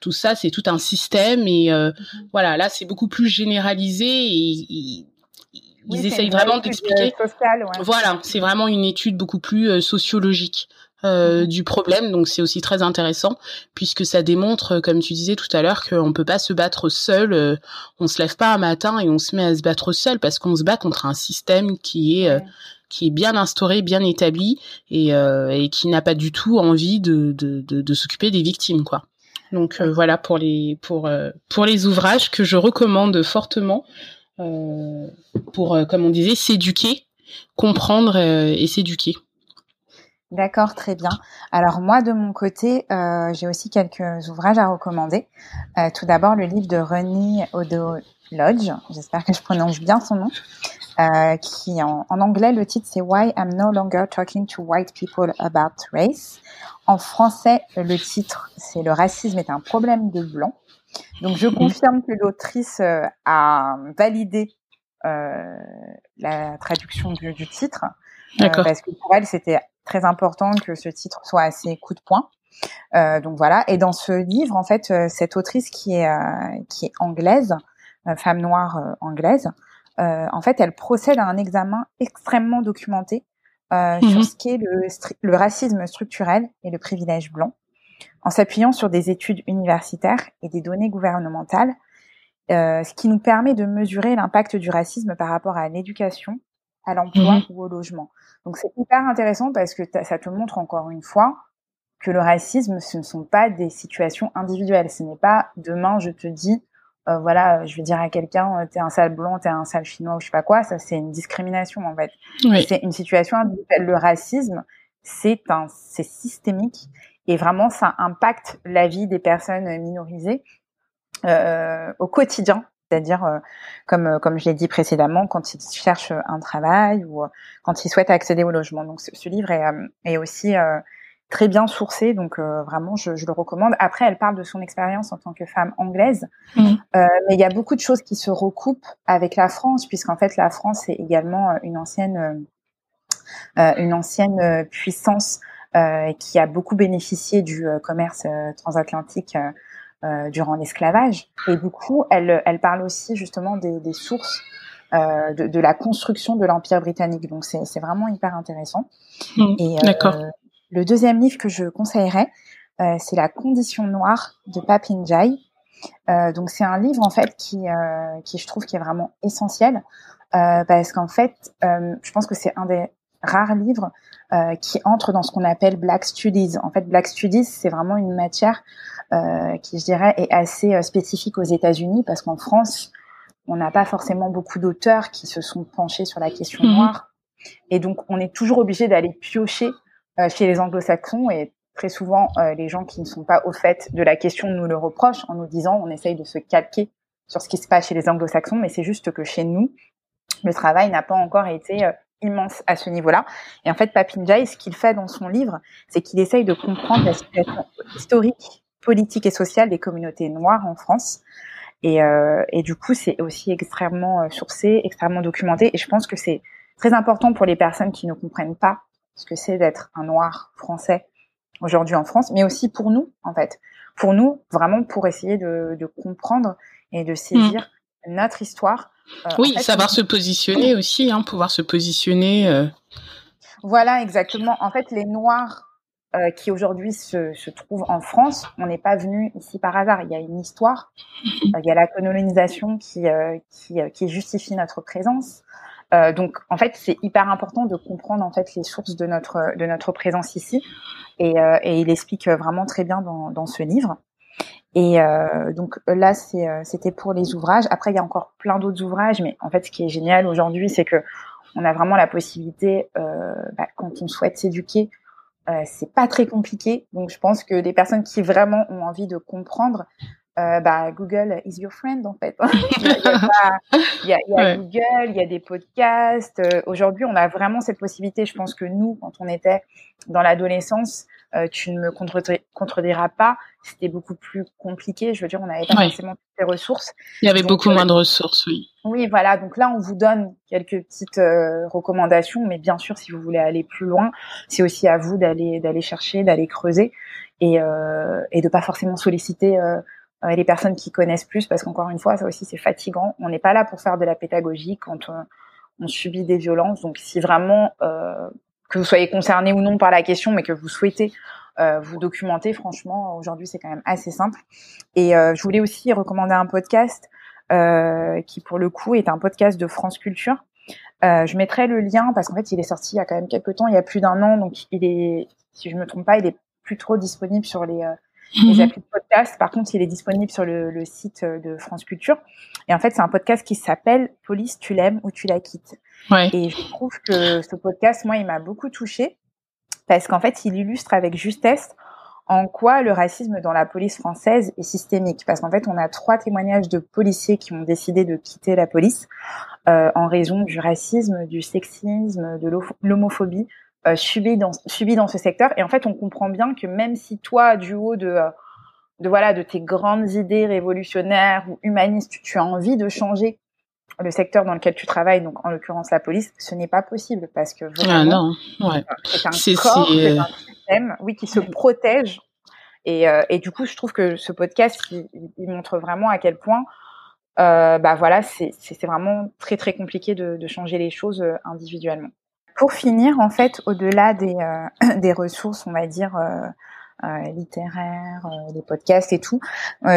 H: tout ça c'est tout un système et euh, mm-hmm. voilà là c'est beaucoup plus généralisé et, ils essayent vraiment d'expliquer. Voilà, c'est vraiment une étude beaucoup plus euh, sociologique. Euh, mhm. du problème. Donc c'est aussi très intéressant puisque ça démontre, comme tu disais tout à l'heure, qu'on peut pas se battre seul. Euh, on se lève pas un matin et on se met à se battre seul parce qu'on se bat contre un système qui est euh, qui est bien instauré, bien établi et, et qui n'a pas du tout envie de de, de, de s'occuper des victimes, quoi. Donc voilà pour les pour pour les ouvrages que je recommande fortement pour comme on disait s'éduquer, comprendre et s'éduquer.
C: D'accord, très bien. Alors moi, de mon côté, euh, j'ai aussi quelques ouvrages à recommander. Euh, tout d'abord, le livre de Ronnie Odo Lodge, j'espère que je prononce bien son nom, euh, qui en, en, anglais, le titre c'est Why I'm No Longer Talking to White People About Race. En français, le titre c'est Le racisme est un problème de blanc. Donc je confirme que l'autrice euh, a validé euh, la traduction du, du titre. Euh, parce que pour elle, c'était très important que ce titre soit assez coup de poing. Euh, donc voilà. Et dans ce livre, en fait, euh, cette autrice qui est euh, qui est anglaise, femme noire anglaise, en fait, elle procède à un examen extrêmement documenté sur mhm. ce qu'est le, le racisme structurel et le privilège blanc, en s'appuyant sur des études universitaires et des données gouvernementales. ce qui nous permet de mesurer l'impact du racisme par rapport à l'éducation, à l'emploi mmh ou au logement. Donc c'est hyper intéressant parce que ça te montre encore une fois que le racisme, ce ne sont pas des situations individuelles. Ce n'est pas demain, je te dis, euh, voilà, je vais dire à quelqu'un, euh, t'es un sale blanc, t'es un sale chinois ou je sais pas quoi. Ça, c'est une discrimination en fait. C'est une situation individuelle. Le racisme, c'est un, c'est systémique et vraiment, ça impacte la vie des personnes minorisées euh, au quotidien. C'est-à-dire, euh, comme comme je l'ai dit précédemment, quand ils cherchent un travail ou quand ils souhaitent accéder au logement. Donc, ce, ce livre est, est aussi très bien sourcée, donc euh, vraiment je, je, le recommande. Après, elle parle de son expérience en tant que femme anglaise, mmh. euh, mais il y a beaucoup de choses qui se recoupent avec la France, puisqu'en fait la France est également euh, une ancienne, euh, une ancienne puissance qui a beaucoup bénéficié du commerce transatlantique durant l'esclavage. Et beaucoup, elle, elle parle aussi justement des, des sources de, de, la construction de l'empire britannique. Donc c'est vraiment hyper intéressant.
I: Mmh. D'accord.
C: Le deuxième livre que je conseillerais, euh, c'est La condition noire de Papinjay. Euh, donc c'est un livre en fait qui, euh, qui je trouve qui est vraiment essentiel euh, parce qu'en fait, euh, je pense que c'est un des rares livres euh, qui entre dans ce qu'on appelle Black Studies. En fait, Black Studies, c'est vraiment une matière qui, je dirais, est assez spécifique aux États-Unis parce qu'en France, on n'a pas forcément beaucoup d'auteurs qui se sont penchés sur la question mhm. noire. Et donc, on est toujours obligé d'aller piocher euh, chez les anglo-saxons et très souvent euh, les gens qui ne sont pas au fait de la question nous le reprochent en nous disant on essaye de se calquer sur ce qui se passe chez les anglo-saxons, mais c'est juste que chez nous, le travail n'a pas encore été euh, immense à ce niveau-là. Et en fait, Papinjay, ce qu'il fait dans son livre, c'est qu'il essaye de comprendre la situation historique, politique et sociale des communautés noires en France. Et, euh, et du coup, c'est aussi extrêmement sourcé, extrêmement documenté. Et je pense que c'est très important pour les personnes qui ne comprennent pas ce que c'est d'être un noir français aujourd'hui en France, mais aussi pour nous, en fait. Pour nous, vraiment pour essayer de, de comprendre et de saisir hmm. notre histoire.
I: Euh, oui, savoir se positionner aussi, hein, pouvoir se positionner. Euh...
C: Voilà, exactement. En fait, les Noirs euh, qui aujourd'hui se, se, trouvent en France, on n'est pas venu ici par hasard. Il y a une histoire, il y a la colonisation qui, euh, qui, qui justifie notre présence. Euh, donc en fait c'est hyper important de comprendre en fait les sources de notre de notre présence ici et, euh, et il explique vraiment très bien dans, dans ce livre. Et euh, donc là euh, c'était pour les ouvrages. Après il y a encore plein d'autres ouvrages, mais en fait ce qui est génial aujourd'hui c'est que on a vraiment la possibilité euh, bah, quand on souhaite s'éduquer euh, c'est pas très compliqué. Donc je pense que les personnes qui vraiment ont envie de comprendre, euh, bah, Google is your friend en fait. [laughs] il y a, Google, il y a des podcasts. Euh, aujourd'hui, on a vraiment cette possibilité. Je pense que nous, quand on était dans l'adolescence, euh, tu ne me contrediras pas. C'était beaucoup plus compliqué. Je veux dire, on n'avait pas forcément toutes les ressources.
I: Il y avait beaucoup moins de ressources, oui.
C: Oui, voilà. Donc là, on vous donne quelques petites recommandations, mais bien sûr, si vous voulez aller plus loin, c'est aussi à vous d'aller d'aller chercher, d'aller creuser et euh, et de pas forcément solliciter euh, les personnes qui connaissent plus, parce qu'encore une fois, ça aussi c'est fatigant. On n'est pas là pour faire de la pédagogie quand on, subit des violences. Donc si vraiment euh, que vous soyez concerné ou non par la question, mais que vous souhaitez euh, vous documenter, franchement, aujourd'hui c'est quand même assez simple. Et euh, je voulais aussi recommander un podcast euh, qui pour le coup est un podcast de France Culture. je mettrai le lien parce qu'en fait il est sorti il y a quand même quelques temps, il y a plus d'un an, donc il est, si je me trompe pas, il est plus trop disponible sur les les mhm. applis de podcast. Par contre, il est disponible sur le, le, site de France Culture. Et en fait, c'est un podcast qui s'appelle Police, tu l'aimes ou tu la quittes. Et je trouve que ce podcast, moi, il m'a beaucoup touchée parce qu'en fait, il illustre avec justesse en quoi le racisme dans la police française est systémique. Parce qu'en fait, on a trois témoignages de policiers qui ont décidé de quitter la police euh, en raison du racisme, du sexisme, de l'homophobie, euh, subi dans subi dans ce secteur et en fait on comprend bien que même si toi du haut de euh, de voilà de tes grandes idées révolutionnaires ou humanistes tu as envie de changer le secteur dans lequel tu travailles donc en l'occurrence la police ce n'est pas possible parce que
I: ah non ouais.
C: c'est un corps c'est un système oui qui se protège et, euh, et du coup je trouve que ce podcast il, il montre vraiment à quel point euh, bah voilà c'est c'est vraiment très très compliqué de, de changer les choses individuellement pour finir, en fait, au-delà des, euh, [coughs] des ressources, on va dire, euh, littéraires, les podcasts et tout,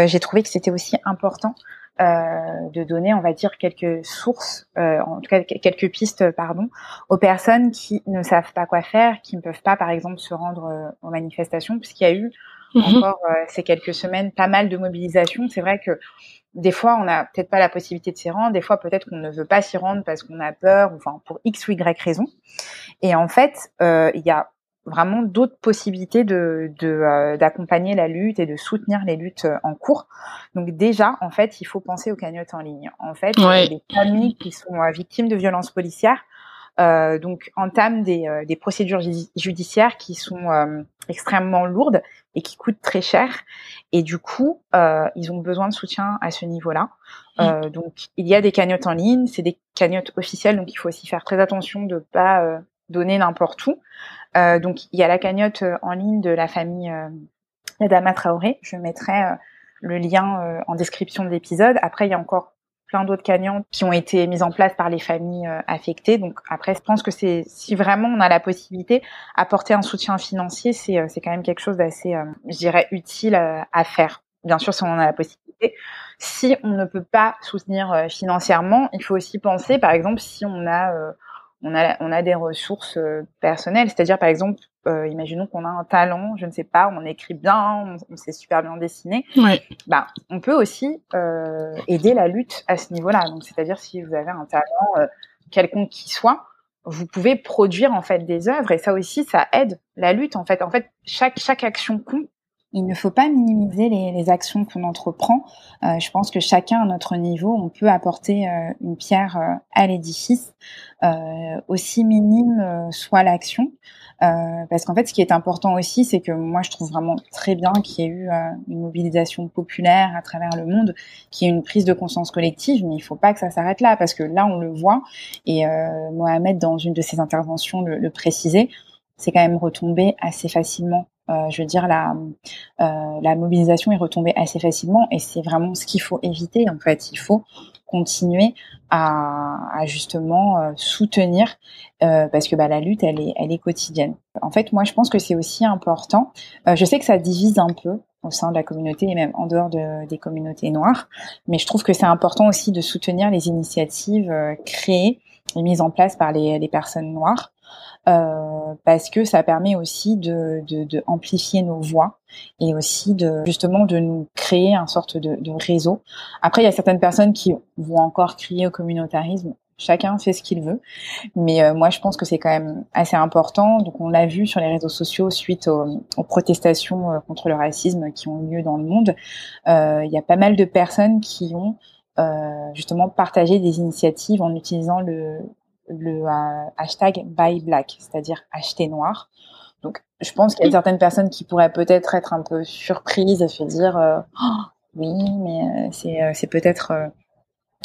C: j'ai trouvé que c'était aussi important euh, de donner, on va dire, quelques sources, euh, en tout cas quelques pistes, pardon, aux personnes qui ne savent pas quoi faire, qui ne peuvent pas, par exemple, se rendre euh, aux manifestations, puisqu'il y a eu mhm. encore ces quelques semaines pas mal de mobilisations. C'est vrai que des fois, on n'a peut-être pas la possibilité de s'y rendre. Des fois, peut-être qu'on ne veut pas s'y rendre parce qu'on a peur, enfin pour x ou y raison. Et en fait, il y a vraiment d'autres possibilités de euh, d'accompagner la lutte et de soutenir les luttes euh, en cours. Donc déjà, en fait, il faut penser aux cagnottes en ligne. En fait, les familles qui sont euh, victimes de violences policières euh, donc entament des, des procédures judiciaires qui sont extrêmement lourdes et qui coûtent très cher. Et du coup, euh, ils ont besoin de soutien à ce niveau-là. Euh, donc, il y a des cagnottes en ligne, c'est des cagnottes officielles, donc il faut aussi faire très attention de pas donner n'importe où. Euh, donc il y a la cagnotte euh, en ligne de la famille euh, Adama Traoré. Je mettrai le lien en description de l'épisode. Après, il y a encore plein d'autres cagnottes qui ont été mises en place par les familles affectées. Donc après, je pense que c'est si vraiment on a la possibilité, apporter un soutien financier, c'est c'est quand même quelque chose d'assez, je dirais, utile à faire. Bien sûr, si on en a la possibilité. Si on ne peut pas soutenir financièrement, il faut aussi penser, par exemple, si on a on a, on a des ressources euh, personnelles. C'est-à-dire, par exemple, euh, imaginons qu'on a un talent, je ne sais pas, on écrit bien, on, sait super bien dessiner.
H: Ouais.
C: Bah, on peut aussi euh, aider la lutte à ce niveau-là. Donc, c'est-à-dire, si vous avez un talent euh, quelconque qui soit, vous pouvez produire en fait des œuvres et ça aussi, ça aide la lutte. En fait, en fait, chaque chaque action compte il ne faut pas minimiser les, actions qu'on entreprend. Euh, je pense que chacun à notre niveau, on peut apporter euh, une pierre euh, à l'édifice, aussi minime soit l'action. parce qu'en fait, ce qui est important aussi, c'est que moi, je trouve vraiment très bien qu'il y ait eu une mobilisation populaire à travers le monde, qu'il y ait une prise de conscience collective, mais il ne faut pas que ça s'arrête là, parce que là, on le voit, et Mohamed, dans une de ses interventions, le, le précisait, c'est quand même retombé assez facilement euh, je veux dire, la, euh, la mobilisation est retombée assez facilement et c'est vraiment ce qu'il faut éviter. En fait, il faut continuer à, justement euh, soutenir parce que bah, la lutte, elle est, quotidienne. En fait, moi, je pense que c'est aussi important. je sais que ça divise un peu au sein de la communauté et même en dehors de, des communautés noires, mais je trouve que c'est important aussi de soutenir les initiatives créées et mises en place par les personnes noires. Euh, parce que ça permet aussi de, de, de, amplifier nos voix et aussi de justement de nous créer un sorte de, de réseau. Après, il y a certaines personnes qui vont encore crier au communautarisme. Chacun fait ce qu'il veut, mais euh, moi je pense que c'est quand même assez important. Donc on l'a vu sur les réseaux sociaux suite aux, aux protestations euh, contre le racisme qui ont eu lieu dans le monde. Euh, il y a pas mal de personnes qui ont justement partagé des initiatives en utilisant le, le euh, hashtag buy black, c'est-à-dire acheter noir. Donc, je pense qu'il y a certaines personnes qui pourraient peut-être être un peu surprises et se dire euh, oh, oui, mais euh, c'est c'est peut-être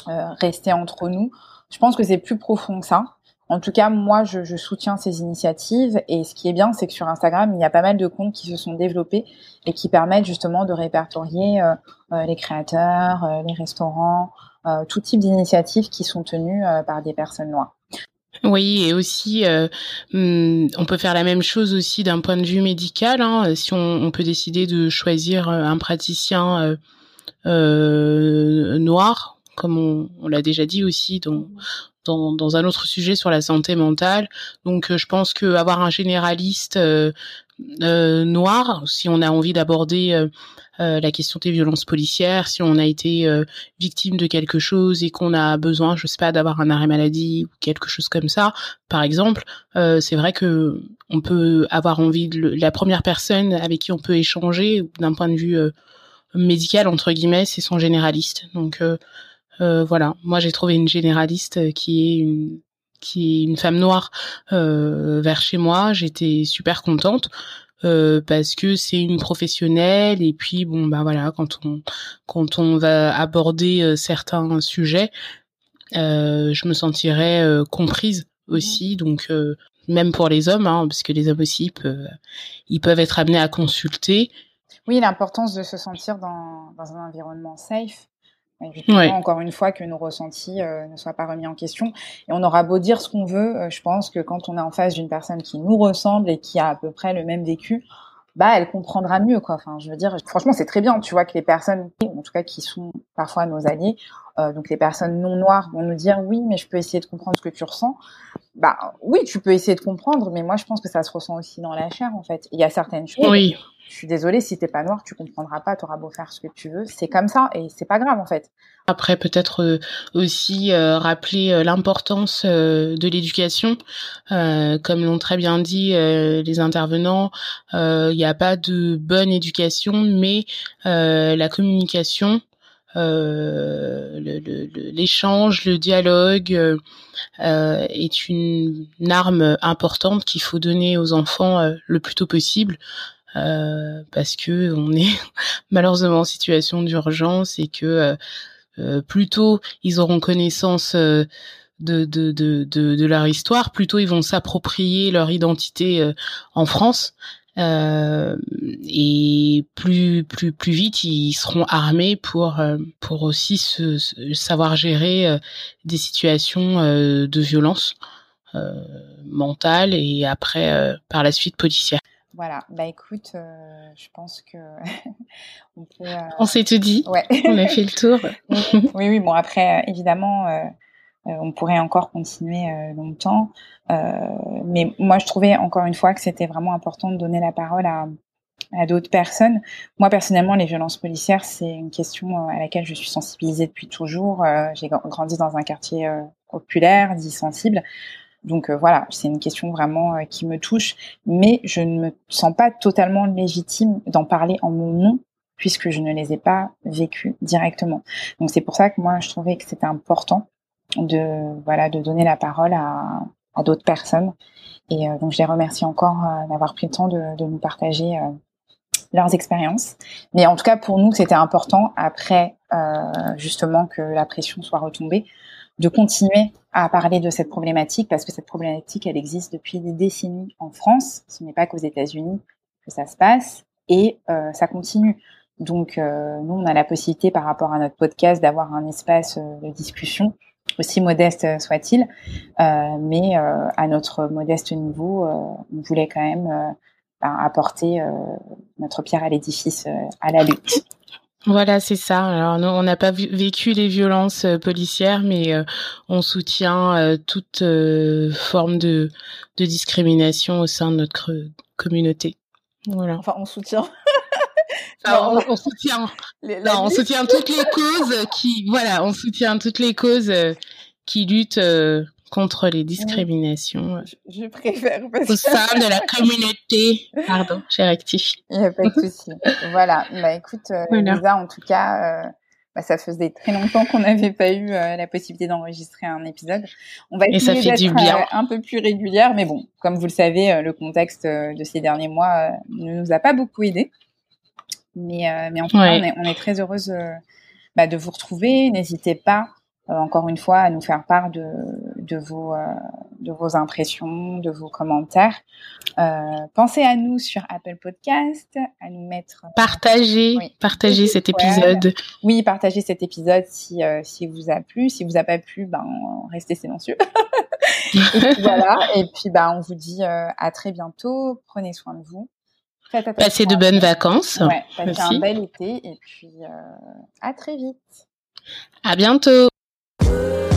C: rester entre nous. Je pense que c'est plus profond que ça. En tout cas, moi, je, je, soutiens ces initiatives et ce qui est bien, c'est que sur Instagram, il y a pas mal de comptes qui se sont développés et qui permettent justement de répertorier les créateurs, les restaurants, tout type d'initiatives qui sont tenues par des personnes noires.
H: Oui, et aussi, euh, hmm, on peut faire la même chose aussi d'un point de vue médical. Hein, si on, peut décider de choisir euh, un praticien euh, euh, noir, comme on, l'a déjà dit aussi dans, dans, dans, un autre sujet sur la santé mentale. Donc, je pense que avoir un généraliste noir, si on a envie d'aborder euh, la question des violences policières, si on a été euh, victime de quelque chose et qu'on a besoin, je sais pas, d'avoir un arrêt maladie ou quelque chose comme ça, par exemple, euh, c'est vrai que on peut avoir envie de la première personne avec qui on peut échanger d'un point de vue médical entre guillemets, c'est son généraliste. Donc voilà, moi j'ai trouvé une généraliste qui est une qui est une femme noire vers chez moi. J'étais super contente. Euh, parce que c'est une professionnelle et puis bon bah voilà quand on quand on va aborder euh, certains sujets euh, je me sentirais euh, comprise aussi donc même pour les hommes hein, parce que les hommes aussi peuvent ils peuvent être amenés à consulter
C: oui l'importance de se sentir dans dans un environnement safe Ouais. Encore une fois, que nos ressentis euh, ne soient pas remis en question. Et on aura beau dire ce qu'on veut, euh, je pense que quand on est en face d'une personne qui nous ressemble et qui a à peu près le même vécu, bah elle comprendra mieux quoi. Enfin, je veux dire, franchement, c'est très bien. Tu vois que les personnes, en tout cas qui sont parfois nos alliés, euh, donc les personnes non noires vont nous dire oui, mais je peux essayer de comprendre ce que tu ressens. Bah oui, tu peux essayer de comprendre, mais moi je pense que ça se ressent aussi dans la chair en fait. Il y a certaines choses.
H: Oui.
C: Je suis désolée, si t'es pas noir, tu comprendras pas, t'auras beau faire ce que tu veux, c'est comme ça et c'est pas grave en fait.
H: Après, peut-être euh, aussi euh, rappeler euh, l'importance de l'éducation, comme l'ont très bien dit les intervenants. Il n'y a pas de bonne éducation, mais la communication, l'échange, le, dialogue est une, arme importante qu'il faut donner aux enfants le plus tôt possible. Euh, parce que on est [laughs] malheureusement en situation d'urgence et que euh, plus tôt ils auront connaissance euh, de, de, de, de, leur histoire, plutôt ils vont s'approprier leur identité euh, en France. Euh, et plus plus plus vite ils seront armés pour pour aussi se, savoir gérer des situations de violence mentale et après par la suite policière.
C: Voilà, bah écoute, euh, je pense que [laughs]
H: on peut. Euh, on s'est tout dit. Ouais. [laughs] on a fait le tour. [laughs]
C: oui, oui, bon après, évidemment, euh, on pourrait encore continuer longtemps, mais moi je trouvais encore une fois que c'était vraiment important de donner la parole à, à d'autres personnes. Moi personnellement, les violences policières, c'est une question à laquelle je suis sensibilisée depuis toujours. J'ai grandi dans un quartier populaire, dit sensible. Donc euh, voilà, c'est une question vraiment euh, qui me touche, mais je ne me sens pas totalement légitime d'en parler en mon nom puisque je ne les ai pas vécues directement. Donc c'est pour ça que moi je trouvais que c'était important de voilà de donner la parole à, d'autres personnes. Et euh, donc je les remercie encore d'avoir pris le temps de nous partager leurs expériences. Mais en tout cas pour nous c'était important après justement que la pression soit retombée de continuer à parler de cette problématique parce que cette problématique, elle existe depuis des décennies en France. Ce n'est pas qu'aux États-Unis que ça se passe et euh, ça continue. Donc, euh, nous, on a la possibilité, par rapport à notre podcast, d'avoir un espace euh, de discussion, aussi modeste soit-il, mais à notre modeste niveau, on voulait quand même ben, apporter notre pierre à l'édifice à la lutte.
H: Voilà, c'est ça. Alors nous, on n'a pas vécu les violences euh, policières, mais euh, on soutient euh, toute forme de, de discrimination au sein de notre communauté. Voilà.
C: Enfin, on soutient. [laughs]
H: on, on, soutient. non, on soutient toutes les causes qui, voilà, on soutient toutes les causes qui luttent contre les discriminations.
C: Je, préfère
H: parce au sein de la communauté. Pardon, j'ai rectifié.
C: Il n'y a pas de souci. voilà. Bah écoute, euh, Lisa, en tout cas, euh, bah, ça faisait très longtemps qu'on n'avait pas eu euh, la possibilité d'enregistrer un épisode.
H: On va essayer d'être euh,
C: un peu plus régulière, mais bon, comme vous le savez, euh, le contexte de ces derniers mois ne nous a pas beaucoup aidé. Mais, mais en tout cas, on est, on est très heureuse bah, de vous retrouver. N'hésitez pas euh, encore une fois, à nous faire part de, de, vos, euh, de vos impressions, de vos commentaires. Euh, pensez à nous sur Apple Podcast, à nous mettre...
H: Partagez, partagez cet épisode.
C: Oui, partagez cet épisode si, si vous a plu. Si vous a pas plu, ben, restez silencieux. [laughs] et puis voilà, et puis ben, on vous dit à très bientôt. Prenez soin de vous.
H: Passez de bonnes vacances.
C: Ouais, passez un bel été et puis à très vite.
H: À bientôt. Ooh.